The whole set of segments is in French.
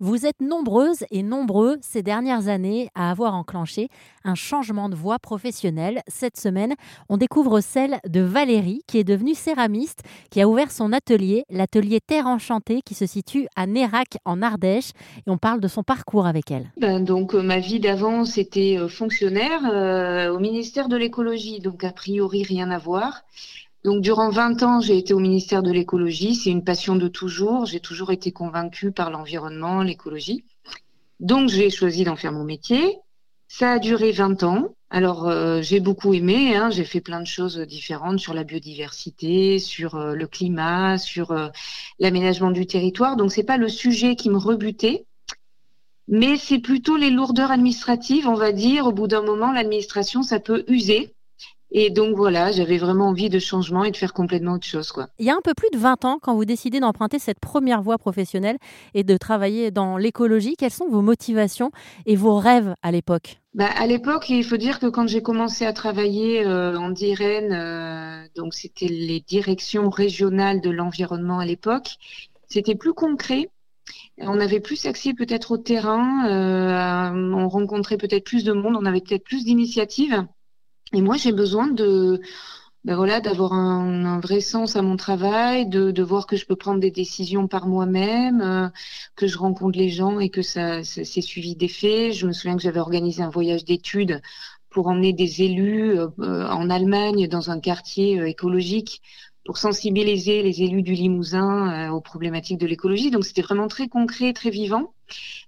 Vous êtes nombreuses et nombreux ces dernières années à avoir enclenché un changement de voie professionnelle. Cette semaine, on découvre celle de Valérie, qui est devenue céramiste, qui a ouvert son atelier, l'atelier Terre Enchantée, qui se situe à Nérac, en Ardèche. Et on parle de son parcours avec elle. Ben donc, euh, ma vie d'avant, c'était euh, fonctionnaire euh, au ministère de l'écologie, donc a priori rien à voir. Donc, durant 20 ans, j'ai été au ministère de l'écologie. C'est une passion de toujours. J'ai toujours été convaincue par l'environnement, l'écologie. Donc, j'ai choisi d'en faire mon métier. Ça a duré 20 ans. Alors, euh, j'ai beaucoup aimé. Hein. J'ai fait plein de choses différentes sur la biodiversité, sur euh, le climat, sur euh, l'aménagement du territoire. Donc, c'est pas le sujet qui me rebutait. Mais c'est plutôt les lourdeurs administratives, on va dire. Au bout d'un moment, l'administration, ça peut user. Et donc voilà, j'avais vraiment envie de changement et de faire complètement autre chose. Quoi. Il y a un peu plus de 20 ans, quand vous décidez d'emprunter cette première voie professionnelle et de travailler dans l'écologie, quelles sont vos motivations et vos rêves à l'époque? Bah, À l'époque, il faut dire que quand j'ai commencé à travailler euh, en DIREN, euh, donc c'était les directions régionales de l'environnement à l'époque, c'était plus concret. On avait plus accès peut-être au terrain, euh, on rencontrait peut-être plus de monde, on avait peut-être plus d'initiatives. Et moi, j'ai besoin de, ben voilà, d'avoir un, vrai sens à mon travail, de, de, voir que je peux prendre des décisions par moi-même, euh, que je rencontre les gens et que ça, ça c'est suivi des faits. Je me souviens que j'avais organisé un voyage d'études pour emmener des élus euh, en Allemagne dans un quartier euh, écologique pour sensibiliser les élus du Limousin aux problématiques de l'écologie. Donc c'était vraiment très concret, très vivant.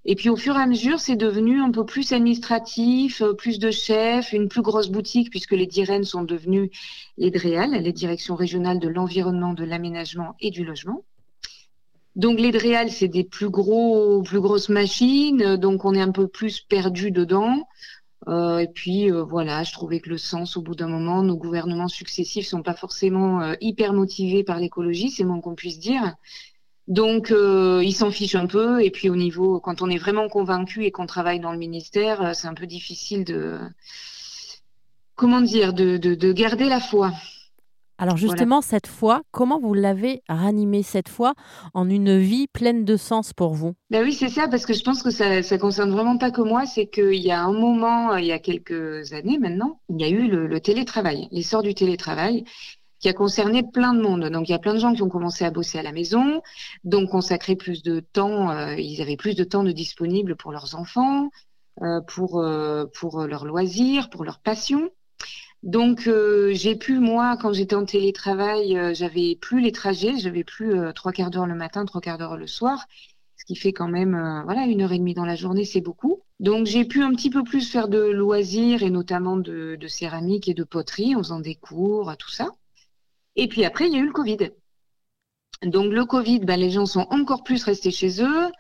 Et puis au fur et à mesure, c'est devenu un peu plus administratif, euh, plus de chefs, une plus grosse boutique puisque les DIREN sont devenus les DREAL, les directions régionales de l'environnement, de l'aménagement et du logement. Donc les DREAL, c'est des plus gros, plus grosses machines, donc on est un peu plus perdu dedans. Euh, et puis euh, voilà, je trouvais que le sens, au bout d'un moment, nos gouvernements successifs sont pas forcément euh, hyper motivés par l'écologie, c'est moins qu'on puisse dire. Donc, euh, ils s'en fichent un peu. Et puis, au niveau, quand on est vraiment convaincu et qu'on travaille dans le ministère, euh, c'est un peu difficile de, comment dire, de, de, garder la foi. Alors justement, cette foi, comment vous l'avez ranimée cette foi en une vie pleine de sens pour vous? Ben oui, c'est ça, parce que je pense que ça, ça concerne vraiment pas que moi. C'est qu'il y a un moment, il y a quelques années maintenant, il y a eu le, le télétravail, l'essor du télétravail qui a concerné plein de monde. Donc il y a plein de gens qui ont commencé à bosser à la maison, donc consacrer plus de temps, euh, ils avaient plus de temps de disponible pour leurs enfants, euh, pour euh, pour leurs loisirs, pour leurs passions. Donc j'ai pu moi quand j'étais en télétravail, j'avais plus les trajets, j'avais plus trois quarts d'heure le matin, trois quarts d'heure le soir, ce qui fait quand même voilà une heure et demie dans la journée, c'est beaucoup. Donc j'ai pu un petit peu plus faire de loisirs et notamment de, céramique et de poterie en faisant des cours, tout ça. Et puis après, il y a eu le Covid. Donc le Covid, ben, les gens sont encore plus restés chez eux, euh,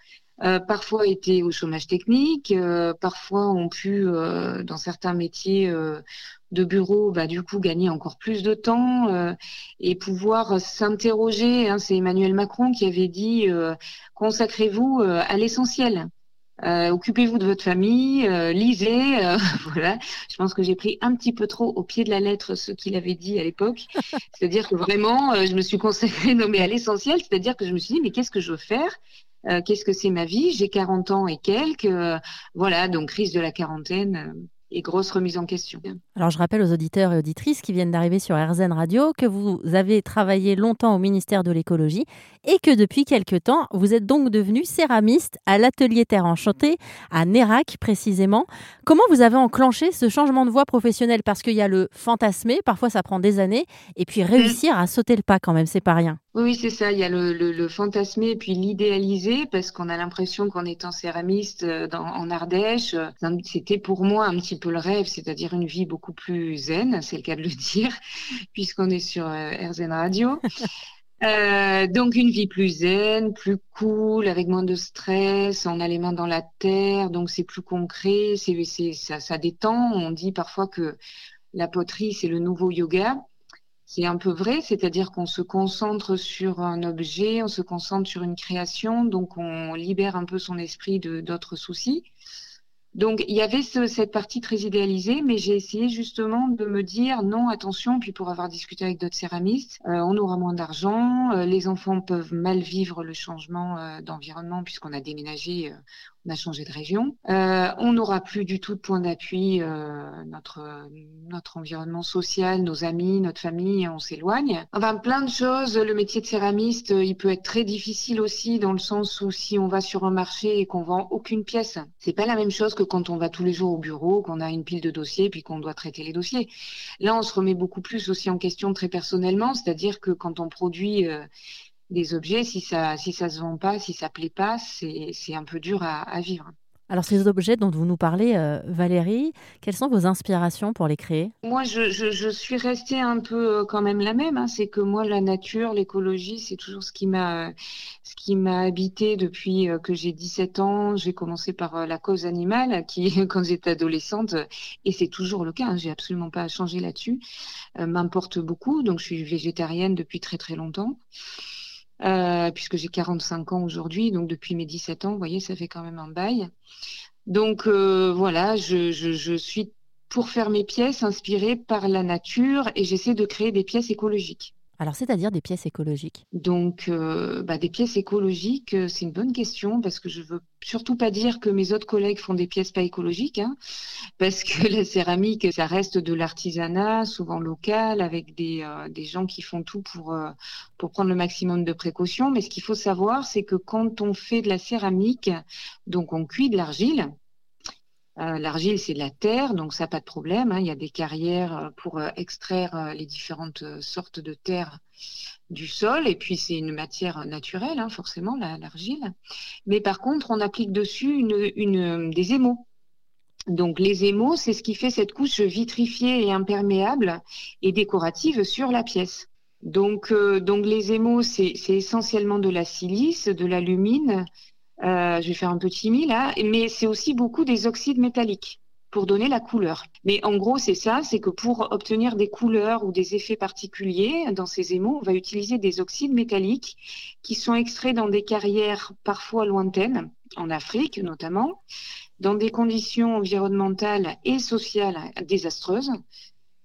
parfois étaient au chômage technique, euh, parfois ont pu, euh, dans certains métiers de bureau, bah, du coup, gagner encore plus de temps et pouvoir s'interroger. Hein, C'est Emmanuel Macron qui avait dit consacrez-vous à l'essentiel. Euh, occupez-vous de votre famille, euh, lisez. Euh, voilà. Je pense que j'ai pris un petit peu trop au pied de la lettre ce qu'il avait dit à l'époque. c'est-à-dire que vraiment, je me suis consacrée nommée à l'essentiel. C'est-à-dire que je me suis dit, mais qu'est-ce que je veux faire? Qu'est-ce que c'est ma vie? J'ai 40 ans et quelques. voilà, donc crise de la quarantaine et grosse remise en question. Alors je rappelle aux auditeurs et auditrices qui viennent d'arriver sur RZN Radio que vous avez travaillé longtemps au ministère de l'écologie et que depuis quelque temps, vous êtes donc devenu céramiste à l'atelier Terre Enchantée, à Nérac précisément. Comment vous avez enclenché ce changement de voie professionnelle? Parce qu'il y a le fantasmer, parfois ça prend des années, et puis réussir à sauter le pas quand même, c'est pas rien. Oui, c'est ça. Il y a le, le, fantasmer et puis l'idéaliser parce qu'on a l'impression qu'en étant céramiste euh, dans, en Ardèche, euh, c'était pour moi un petit peu le rêve, c'est-à-dire une vie beaucoup plus zen, c'est le cas de le dire, puisqu'on est sur euh, RZN Radio. Euh, donc une vie plus zen, plus cool, avec moins de stress, on a les mains dans la terre, donc c'est plus concret, c'est, ça, ça détend. On dit parfois que la poterie, c'est le nouveau yoga. C'est un peu vrai, c'est-à-dire qu'on se concentre sur un objet, on se concentre sur une création, donc on libère un peu son esprit de d'autres soucis. Donc il y avait cette partie très idéalisée, mais j'ai essayé justement de me dire non, attention, puis pour avoir discuté avec d'autres céramistes, euh, on aura moins d'argent, euh, les enfants peuvent mal vivre le changement euh, d'environnement puisqu'on a déménagé, on a changé de région. on n'aura plus du tout de point d'appui, notre, notre environnement social, nos amis, notre famille, on s'éloigne. Enfin plein de choses, le métier de céramiste, il peut être très difficile aussi dans le sens où si on va sur un marché et qu'on vend aucune pièce, c'est pas la même chose que quand on va tous les jours au bureau, qu'on a une pile de dossiers, puis qu'on doit traiter les dossiers. Là, on se remet beaucoup plus aussi en question très personnellement, c'est-à-dire que quand on produit euh, des objets, si ça si ça se vend pas, si ça plaît pas, c'est un peu dur à vivre. Alors ces objets dont vous nous parlez, euh, Valérie, quelles sont vos inspirations pour les créer? Moi, je, suis restée un peu euh, quand même la même. Hein. C'est que moi, la nature, l'écologie, c'est toujours ce qui m'a ce qui m'a habité depuis euh, que j'ai 17 ans. J'ai commencé par la cause animale, qui quand j'étais adolescente, et c'est toujours le cas. Hein, j'ai absolument pas changé là-dessus. M'importe beaucoup. Donc, je suis végétarienne depuis très très longtemps. Euh, puisque j'ai 45 ans aujourd'hui, donc depuis mes 17 ans, vous voyez, ça fait quand même un bail. Donc euh, voilà, je, je, je, suis pour faire mes pièces inspirée par la nature et j'essaie de créer des pièces écologiques. Alors, c'est-à-dire des pièces écologiques? Donc, euh, bah, des pièces écologiques, euh, c'est une bonne question parce que je veux surtout pas dire que mes autres collègues font des pièces pas écologiques, hein, parce que la céramique, ça reste de l'artisanat, souvent local, avec des, euh, des gens qui font tout pour, pour prendre le maximum de précautions. Mais ce qu'il faut savoir, c'est que quand on fait de la céramique, donc on cuit de l'argile, euh, l'argile, c'est de la terre, donc ça, pas de problème. Hein. Il y a des carrières euh, pour euh, extraire les différentes sortes de terre du sol, et puis c'est une matière naturelle, hein, forcément, l'argile. Mais par contre, on applique dessus une, des émaux. Donc les émaux, c'est ce qui fait cette couche vitrifiée et imperméable et décorative sur la pièce. Donc, les émaux, c'est essentiellement de la silice, de l'alumine, je vais faire un petit mi là, mais c'est aussi beaucoup des oxydes métalliques pour donner la couleur. Mais en gros, c'est ça, c'est que pour obtenir des couleurs ou des effets particuliers dans ces émaux, on va utiliser des oxydes métalliques qui sont extraits dans des carrières parfois lointaines, en Afrique notamment, dans des conditions environnementales et sociales désastreuses.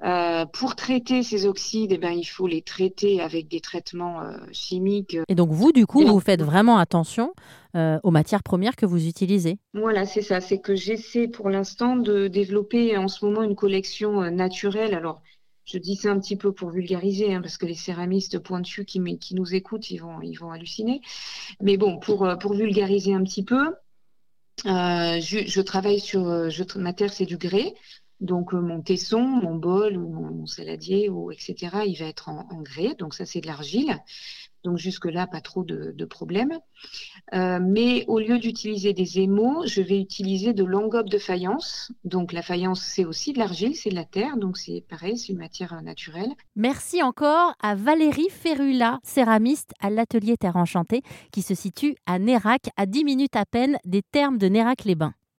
Euh, pour traiter ces oxydes, eh ben, il faut les traiter avec des traitements euh, chimiques. Et donc vous, du coup, vous faites vraiment attention euh, aux matières premières que vous utilisez. Voilà, c'est ça. C'est que j'essaie pour l'instant de développer en ce moment une collection naturelle. Alors, je dis ça un petit peu pour vulgariser, hein, parce que les céramistes pointus qui, qui nous écoutent, ils vont, ils vont halluciner. Mais bon, pour, pour vulgariser un petit peu, je, je, travaille sur, je, ma terre, c'est du grès. Donc euh, mon tesson, mon bol ou mon saladier etc. Il va être en, grès, donc ça c'est de l'argile. Donc jusque-là, pas trop de, de problèmes. Euh, mais au lieu d'utiliser des émaux, je vais utiliser de l'engobe de faïence. Donc la faïence, c'est aussi de l'argile, c'est de la terre, donc c'est pareil, c'est une matière naturelle. Merci encore à Valérie Ferrula, céramiste à l'atelier Terre Enchantée, qui se situe à Nérac, à 10 minutes à peine des thermes de Nérac-les-Bains.